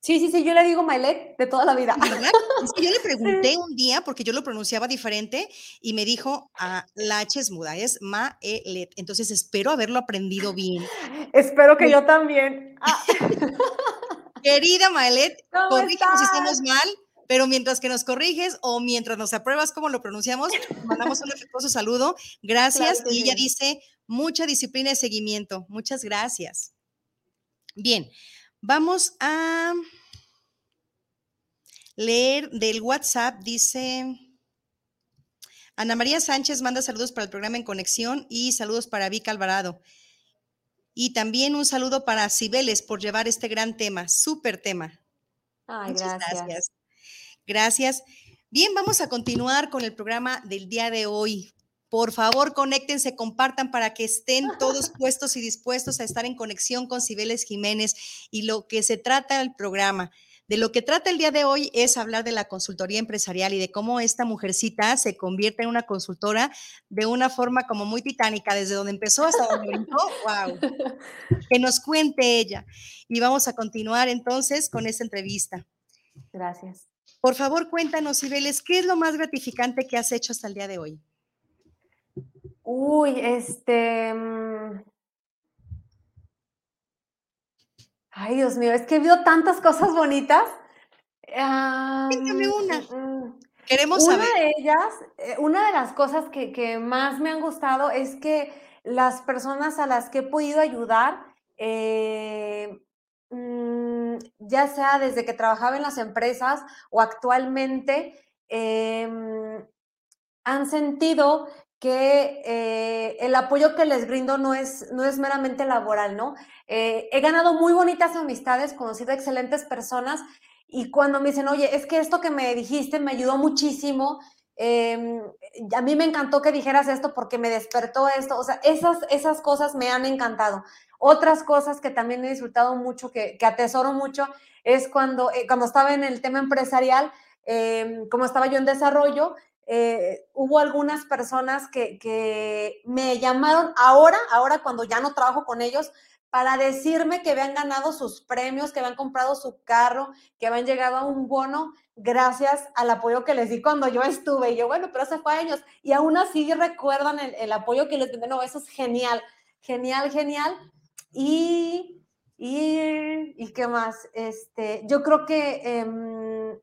Sí, sí, sí, yo le digo Maelet de toda la vida. Es que yo le pregunté un día, porque yo lo pronunciaba diferente, y me dijo, ah, la H es muda, es Maelet. Entonces espero haberlo aprendido bien. Espero que yo también. Ah. Querida Maelet, corrígenos si estamos mal, pero mientras que nos corriges o mientras nos apruebas cómo lo pronunciamos, mandamos un afectuoso saludo. Gracias. y ella dice, mucha disciplina y seguimiento. Muchas gracias. Bien, Vamos a leer del WhatsApp, dice Ana María Sánchez manda saludos para el programa En Conexión y saludos para Vic Alvarado. Y también un saludo para Cibeles por llevar este gran tema, súper tema. Ay, Muchas gracias. gracias. Gracias. Bien, vamos a continuar con el programa del día de hoy. Por favor, conéctense, compartan para que estén todos puestos y dispuestos a estar en conexión con Cibeles Jiménez y lo que se trata el programa. De lo que trata el día de hoy es hablar de la consultoría empresarial y de cómo esta mujercita se convierte en una consultora de una forma como muy titánica, desde donde empezó hasta donde brincó. ¡Wow! Que nos cuente ella. Y vamos a continuar entonces con esta entrevista. Gracias. Por favor, cuéntanos, Cibeles, ¿qué es lo más gratificante que has hecho hasta el día de hoy? Uy, este. Mm. Ay, Dios mío, es que he visto tantas cosas bonitas. una. Mm, mm. Queremos una de ellas, eh, una de las cosas que, más me han gustado es que las personas a las que he podido ayudar, eh, mm, ya sea desde que trabajaba en las empresas o actualmente, em, han sentido que eh, el apoyo que les brindo no es, no es meramente laboral, ¿no? Eh, he ganado muy bonitas amistades, conocido excelentes personas y cuando me dicen, oye, es que esto que me dijiste me ayudó muchísimo, em, a mí me encantó que dijeras esto porque me despertó esto, o sea, esas, esas cosas me han encantado. Otras cosas que también he disfrutado mucho, que, que atesoro mucho, es cuando, eh, cuando estaba en el tema empresarial, em, como estaba yo en desarrollo, eh, hubo algunas personas que, que, me llamaron ahora, ahora cuando ya no trabajo con ellos, para decirme que habían ganado sus premios, que habían comprado su carro, que habían llegado a un bono gracias al apoyo que les di cuando yo estuve. Y yo, bueno, pero hace fue años. Y aún así recuerdan el, el apoyo que les di. No, eso es genial, genial, genial. Y, y, y qué más. Este, yo creo que... Eh,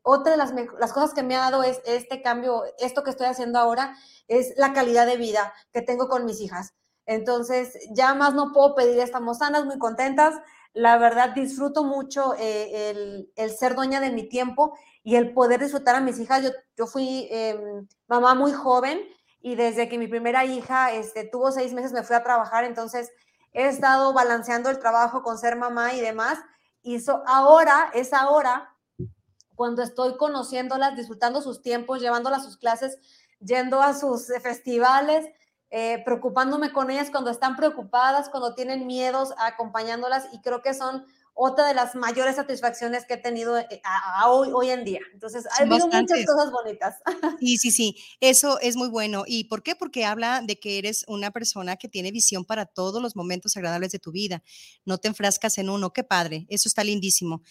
otra de las, las, cosas que me ha dado es este cambio, esto que estoy haciendo ahora, es la calidad de vida que tengo con mis hijas. Entonces, ya más no puedo pedir, estamos sanas, muy contentas. La verdad, disfruto mucho eh, el, el, ser dueña de mi tiempo y el poder disfrutar a mis hijas. Yo, yo fui eh, mamá muy joven y desde que mi primera hija este, tuvo seis meses me fui a trabajar, entonces he estado balanceando el trabajo con ser mamá y demás. Y eso ahora, es ahora cuando estoy conociéndolas, disfrutando sus tiempos, llevándolas a sus clases, yendo a sus festivales, eh, preocupándome con ellas cuando están preocupadas, cuando tienen miedos, acompañándolas y creo que son otra de las mayores satisfacciones que he tenido eh, a, a hoy, hoy en día. Entonces, ha habido muchas cosas bonitas. Sí, sí, sí, eso es muy bueno. ¿Y por qué? Porque habla de que eres una persona que tiene visión para todos los momentos agradables de tu vida. No te enfrascas en uno, qué padre, eso está lindísimo.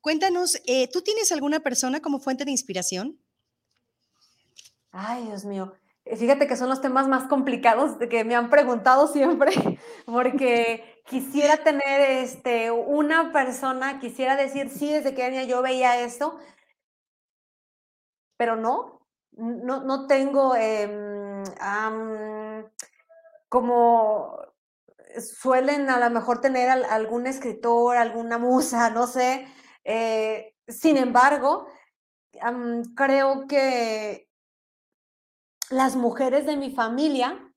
Cuéntanos, eh, ¿tú tienes alguna persona como fuente de inspiración? Ay, Dios mío. Fíjate que son los temas más complicados que me han preguntado siempre, porque quisiera tener este, una persona, quisiera decir, sí, desde que año yo veía esto, pero no, no, no tengo um, como suelen a lo mejor tener algún escritor, alguna musa, no sé, eh, sin embargo, creo que las mujeres de mi familia,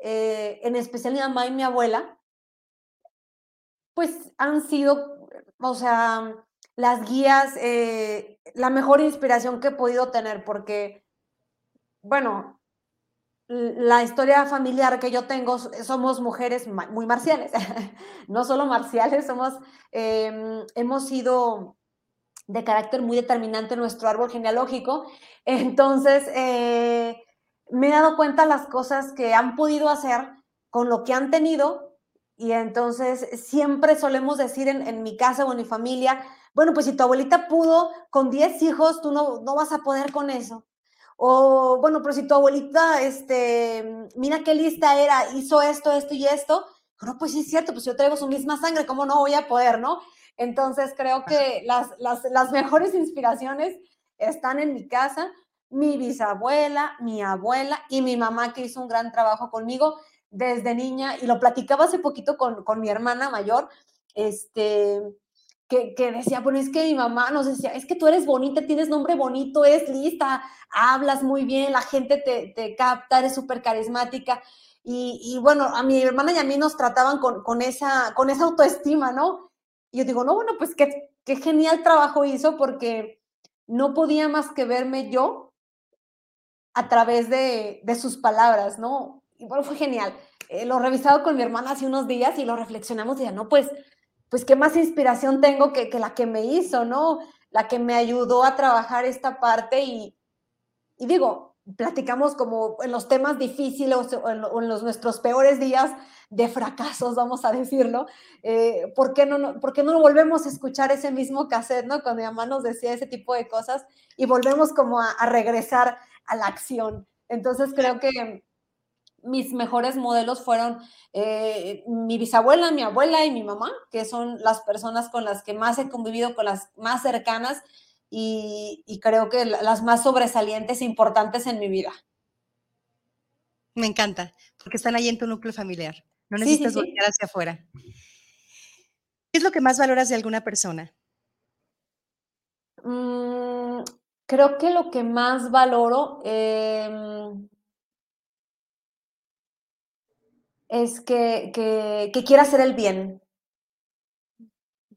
eh, en especial mi mamá y mi abuela, pues han sido, o sea, las guías, eh, la mejor inspiración que he podido tener, porque, bueno, la historia familiar que yo tengo, somos mujeres muy marciales, no solo marciales, somos, eh, hemos sido de carácter muy determinante en nuestro árbol genealógico. Entonces, eh, me he dado cuenta las cosas que han podido hacer con lo que han tenido y entonces siempre solemos decir en, en mi casa o en mi familia, bueno, pues si tu abuelita pudo con 10 hijos, tú no, no vas a poder con eso. O, bueno, pero si tu abuelita, este, mira qué lista era, hizo esto, esto y esto, no, pues sí es cierto, pues yo traigo su misma sangre, ¿cómo no voy a poder, no? Entonces creo que las, las, las mejores inspiraciones están en mi casa, mi bisabuela, mi abuela y mi mamá que hizo un gran trabajo conmigo desde niña y lo platicaba hace poquito con, con mi hermana mayor, este, que, que, decía, bueno, es que mi mamá nos decía, es que tú eres bonita, tienes nombre bonito, es lista, hablas muy bien, la gente te, te capta, eres súper carismática. Y, y, bueno, a mi hermana y a mí nos trataban con, con, esa, con esa autoestima, ¿no? Y yo digo, no, bueno, pues qué, qué genial trabajo hizo porque no podía más que verme yo a través de, de sus palabras, ¿no? Y bueno, fue genial. Eh, lo he revisado con mi hermana hace unos días y lo reflexionamos y no, pues pues qué más inspiración tengo que, que, la que me hizo, ¿no? La que me ayudó a trabajar esta parte y, y digo, platicamos como en los temas difíciles o en, o en los, nuestros peores días de fracasos, vamos a decirlo, eh, ¿por, qué no, ¿por qué no volvemos a escuchar ese mismo cassette, ¿no? Cuando mi mamá nos decía ese tipo de cosas y volvemos como a, a regresar a la acción. Entonces creo que mis mejores modelos fueron eh, mi bisabuela, mi abuela y mi mamá, que son las personas con las que más he convivido, con las más cercanas y, y creo que las más sobresalientes e importantes en mi vida. Me encanta, porque están ahí en tu núcleo familiar. No necesitas sí, sí, sí. volver hacia afuera. ¿Qué es lo que más valoras de alguna persona? Mm, creo que lo que más valoro em, es que, que, quiera hacer el bien.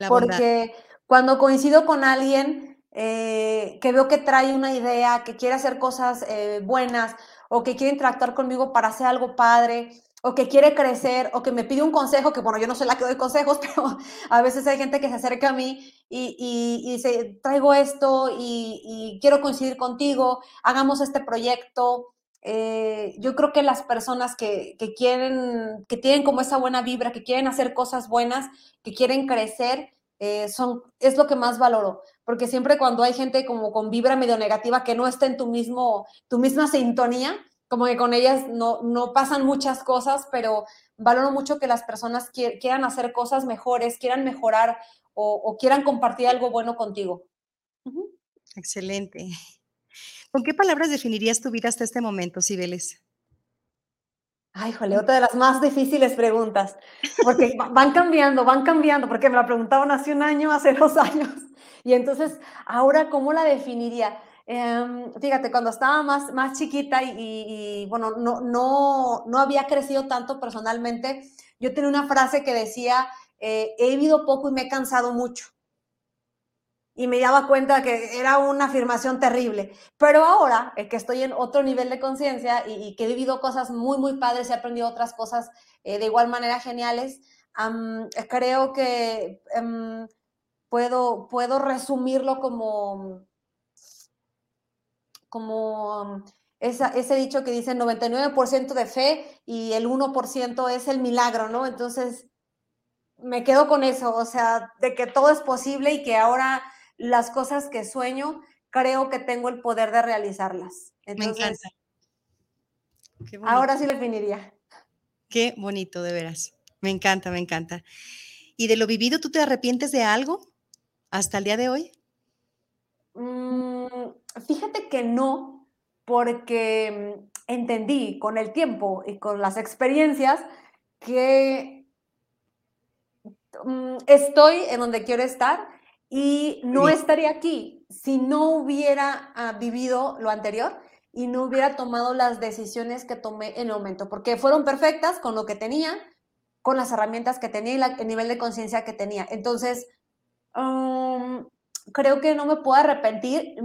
Porque cuando coincido con alguien eh, que veo que trae una idea, que quiere hacer cosas eh, buenas o que quiere interactuar conmigo para hacer algo padre, o que quiere crecer, o que me pide un consejo, que bueno, yo no soy la que doy consejos, pero a veces hay gente que se acerca a mí y, y, dice, traigo esto y, quiero coincidir contigo, hagamos este proyecto. Eh, yo creo que las personas que, que, quieren, que tienen como esa buena vibra, que quieren hacer cosas buenas, que quieren crecer, eh, son, es lo que más valoro, porque siempre cuando hay gente como con vibra medio negativa que no está en tu, mismo, tu misma sintonía, como que con ellas no, no pasan muchas cosas, pero valoro mucho que las personas quieran hacer cosas mejores, quieran mejorar o, quieran compartir algo bueno contigo. Excelente. ¿Con qué palabras definirías tu vida hasta este momento, Sibeles? Ay, jole, otra de las más difíciles preguntas, porque van cambiando, van cambiando, porque me la preguntaban hace un año, hace dos años, y entonces, ahora, ¿cómo la definiría? Em, fíjate, cuando estaba más, más chiquita y, bueno, no, no, no había crecido tanto personalmente, yo tenía una frase que decía, eh, he vivido poco y me he cansado mucho. Y me daba cuenta que era una afirmación terrible. Pero ahora, que estoy en otro nivel de conciencia y, que he vivido cosas muy, muy padres y he aprendido otras cosas eh, de igual manera geniales, creo que em, puedo, puedo resumirlo como como ese dicho que dice 99% de fe y el 1% es el milagro, ¿no? Entonces, me quedo con eso, o sea, de que todo es posible y que ahora las cosas que sueño, creo que tengo el poder de realizarlas. me encanta. Ahora sí lo definiría. Qué bonito, de veras. Me encanta, me encanta. ¿Y de lo vivido, tú te arrepientes de algo hasta el día de hoy? Mm, fíjate que no, porque mm, entendí con el tiempo y con las experiencias que mm, estoy en donde quiero estar y no estaría aquí si no hubiera ah, vivido lo anterior y no hubiera tomado las decisiones que tomé en el momento, porque fueron perfectas con lo que tenía, con las herramientas que tenía y el nivel de conciencia que tenía. Entonces, creo que no me puedo arrepentir.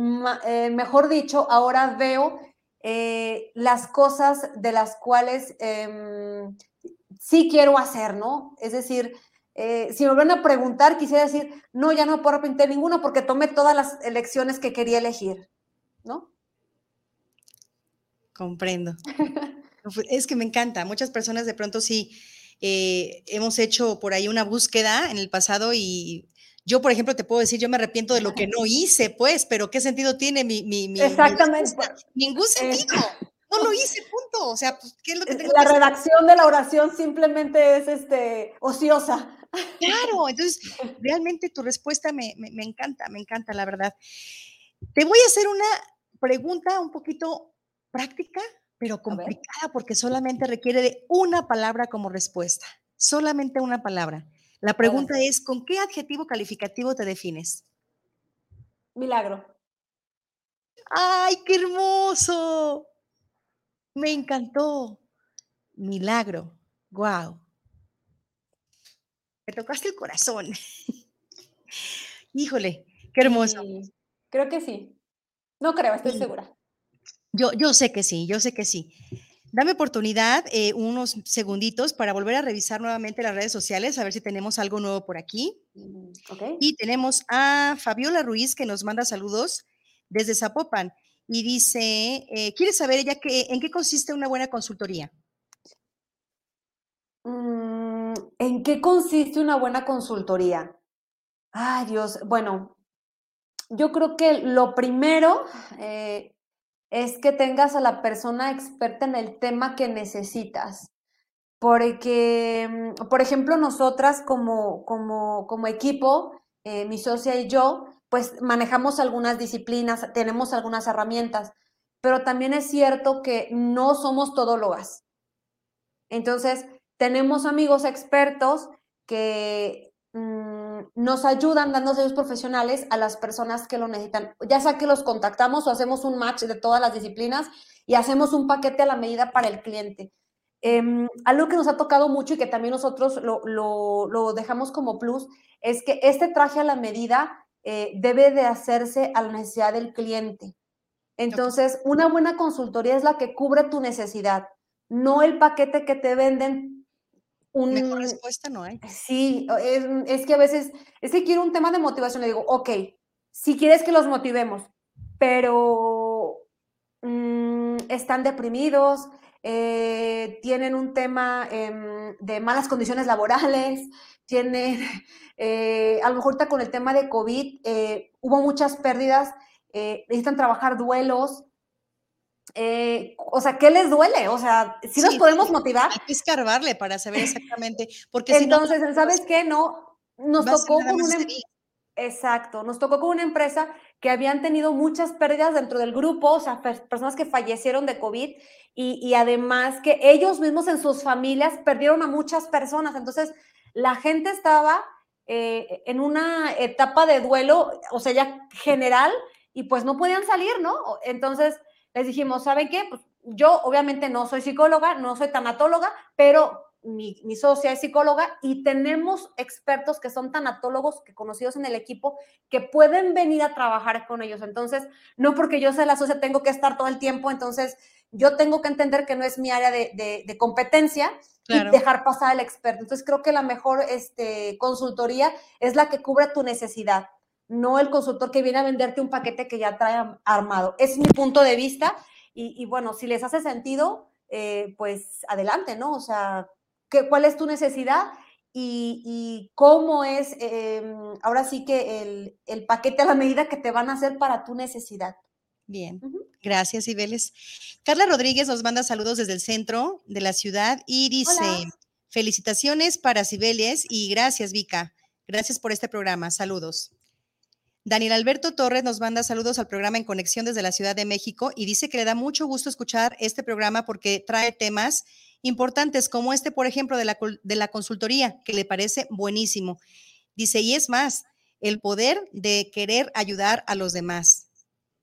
Eh, mejor dicho, ahora veo eh, las cosas de las cuales em, sí quiero hacer, ¿no? Es decir, eh, si me vuelven a preguntar, quisiera decir, no, ya no puedo arrepentir ninguna porque tomé todas las elecciones que quería elegir, ¿no? Comprendo. es que me encanta. Muchas personas de pronto sí hemos hecho por ahí una búsqueda en el pasado y yo, por ejemplo, te puedo decir, yo me arrepiento de lo que no hice, pues, pero ¿qué sentido tiene mi... mi, Exactamente. Ningún sentido. no lo hice, punto. O sea, pues, ¿qué es lo que tengo La redacción de la oración simplemente es este, ociosa. Claro, entonces, realmente tu respuesta me, me encanta, me encanta, la verdad. Te voy a hacer una pregunta un poquito práctica, pero complicada porque solamente requiere de una palabra como respuesta. Solamente una palabra. La pregunta es, ¿con qué adjetivo calificativo te defines? Milagro. ¡Ay, qué hermoso! Me encantó. Milagro. Wow. Me tocaste el corazón. Híjole, qué hermoso. creo que sí. No creo, estoy segura. Yo, yo sé que sí, yo sé que sí. Dame oportunidad, eh, unos segunditos para volver a revisar nuevamente las redes sociales, a ver si tenemos algo nuevo por aquí. Mm, y tenemos a Fabiola Ruiz que nos manda saludos desde Zapopan y dice, eh, ¿quiere saber ella que, en qué consiste una buena consultoría? Mm, ¿En qué consiste una buena consultoría? Ay, Dios, bueno, yo creo que lo primero, eh, es que tengas a la persona experta en el tema que necesitas. Porque, mm, por ejemplo, nosotras como, como, como equipo, eh, mi socia y yo, pues manejamos algunas disciplinas, tenemos algunas herramientas, pero también es cierto que no somos todólogas. Entonces, tenemos amigos expertos que mm, nos ayudan dando servicios profesionales a las personas que lo necesitan. Ya sea que los contactamos o hacemos un match de todas las disciplinas y hacemos un paquete a la medida para el cliente. Em, algo que nos ha tocado mucho y que también nosotros lo, dejamos como plus es que este traje a la medida eh, debe de hacerse a la necesidad del cliente. Entonces, una buena consultoría es la que cubre tu necesidad, no el paquete que te venden. Un, Mejor respuesta no hay. Sí, es, que a veces, es que quiero un tema de motivación. Le digo, ok, si quieres que los motivemos, pero mm, están deprimidos, eh, tienen un tema em, de malas condiciones laborales, tienen, eh, a lo mejor está con el tema de COVID, eh, hubo muchas pérdidas, necesitan trabajar duelos. O sea, ¿qué les duele? O sea, si nos podemos motivar. Hay que escarbarle para saber exactamente. Porque Entonces, ¿sabes qué? No, nos tocó con una... Exacto, nos tocó con una empresa que habían tenido muchas pérdidas dentro del grupo, o sea, personas que fallecieron de COVID y, además que ellos mismos en sus familias perdieron a muchas personas. Entonces, la gente estaba eh, en una etapa de duelo, o sea, ya general, y pues no podían salir, ¿no? Entonces, les dijimos, ¿saben qué? Pues yo obviamente no soy psicóloga, no soy tanatóloga, pero mi, socia es psicóloga y tenemos expertos que son tanatólogos que conocidos en el equipo que pueden venir a trabajar con ellos. Entonces, no porque yo sea la socia tengo que estar todo el tiempo, entonces yo tengo que entender que no es mi área de, competencia y dejar pasar al experto. Entonces, creo que la mejor este, consultoría es la que cubre tu necesidad, no el consultor que viene a venderte un paquete que ya trae armado. Es mi punto de vista y, bueno, si les hace sentido, eh, pues adelante, ¿no? O sea, cuál es tu necesidad y, cómo es em, ahora sí que el, paquete a la medida que te van a hacer para tu necesidad. Bien, gracias Ibeles. Carla Rodríguez nos manda saludos desde el centro de la ciudad y dice, felicitaciones para Cibeles y gracias Vika, gracias por este programa, saludos. Daniel Alberto Torres nos manda saludos al programa En Conexión desde la Ciudad de México y dice que le da mucho gusto escuchar este programa porque trae temas importantes como este, por ejemplo, de la, de la consultoría, que le parece buenísimo. Dice, y es más, el poder de querer ayudar a los demás.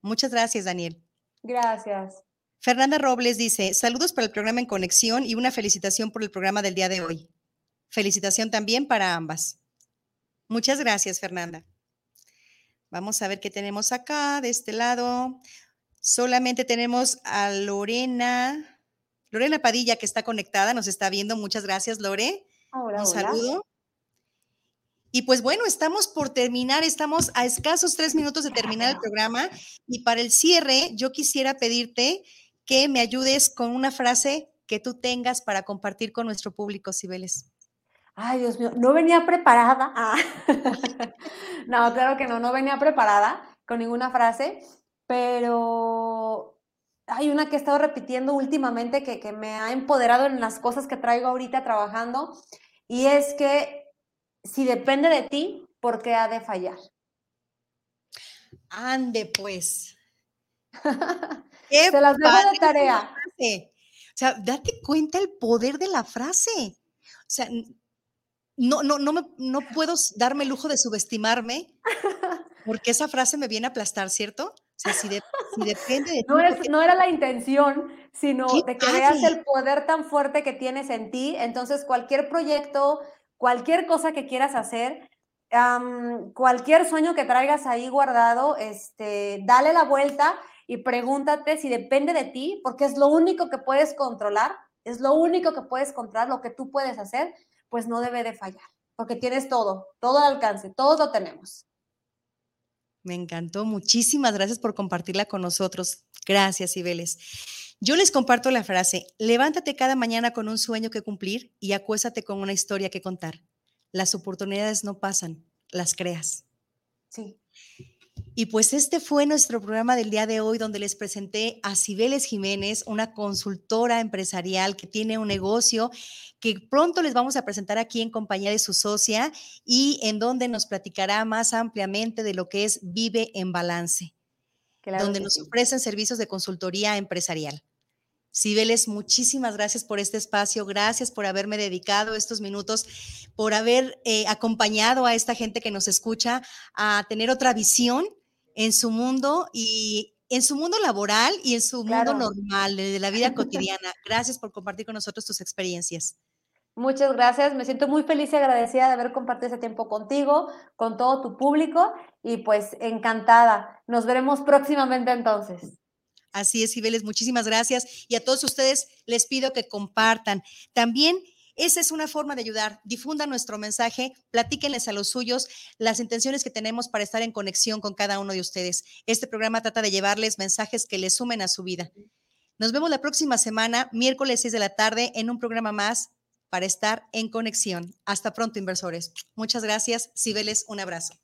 Muchas gracias, Daniel. Gracias. Fernanda Robles dice, saludos para el programa En Conexión y una felicitación por el programa del día de hoy. Felicitación también para ambas. Muchas gracias, Fernanda. Vamos a ver qué tenemos acá, de este lado. Solamente tenemos a Lorena. Lorena Padilla, que está conectada, nos está viendo. Muchas gracias, Lore. Hola, Un saludo. Y pues bueno, estamos por terminar, estamos a escasos tres minutos de terminar el programa. Y para el cierre, yo quisiera pedirte que me ayudes con una frase que tú tengas para compartir con nuestro público, Cibeles. Ay, Dios mío, no venía preparada. Ah. no, claro que no, no venía preparada con ninguna frase, pero hay una que he estado repitiendo últimamente que, me ha empoderado en las cosas que traigo ahorita trabajando y es que si depende de ti, ¿por qué ha de fallar? Ande pues. Se las dejo de tarea. O sea, date cuenta el poder de la frase. O sea, no, no, no, me, no puedo darme el lujo de subestimarme porque esa frase me viene a aplastar, ¿cierto? si, depende de no, no era la intención, sino de que veas el poder tan fuerte que tienes en ti. Entonces, cualquier proyecto, cualquier cosa que quieras hacer, cualquier sueño que traigas ahí guardado, este, dale la vuelta y pregúntate si depende de ti, porque es lo único que puedes controlar, es lo único que puedes controlar, lo que tú puedes hacer, pues no debe de fallar, porque tienes todo, todo al alcance, todo lo tenemos. Me encantó. Muchísimas gracias por compartirla con nosotros. Gracias, Ibeles. Yo les comparto la frase, levántate cada mañana con un sueño que cumplir y acuéstate con una historia que contar. Las oportunidades no pasan, las creas. Sí. Y pues este fue nuestro programa del día de hoy donde les presenté a Cibeles Jiménez, una consultora empresarial que tiene un negocio que pronto les vamos a presentar aquí en compañía de su socia y en donde nos platicará más ampliamente de lo que es Vive en Balance, donde nos ofrecen servicios de consultoría empresarial. Cibeles, muchísimas gracias por este espacio, gracias por haberme dedicado estos minutos por haber eh, acompañado a esta gente que nos escucha a tener otra visión en su mundo y en su mundo laboral y en su mundo normal, de la vida cotidiana. Gracias por compartir con nosotros tus experiencias. Muchas gracias, me siento muy feliz y agradecida de haber compartido ese tiempo contigo, con todo tu público y pues encantada. Nos veremos próximamente entonces. Así es, Cibeles, muchísimas gracias. Y a todos ustedes les pido que compartan. También esa es una forma de ayudar. Difundan nuestro mensaje, platíquenles a los suyos las intenciones que tenemos para estar en conexión con cada uno de ustedes. Este programa trata de llevarles mensajes que les sumen a su vida. Nos vemos la próxima semana, miércoles 6 de la tarde, en un programa más para estar en conexión. Hasta pronto, inversores. Muchas gracias. Cibeles, un abrazo.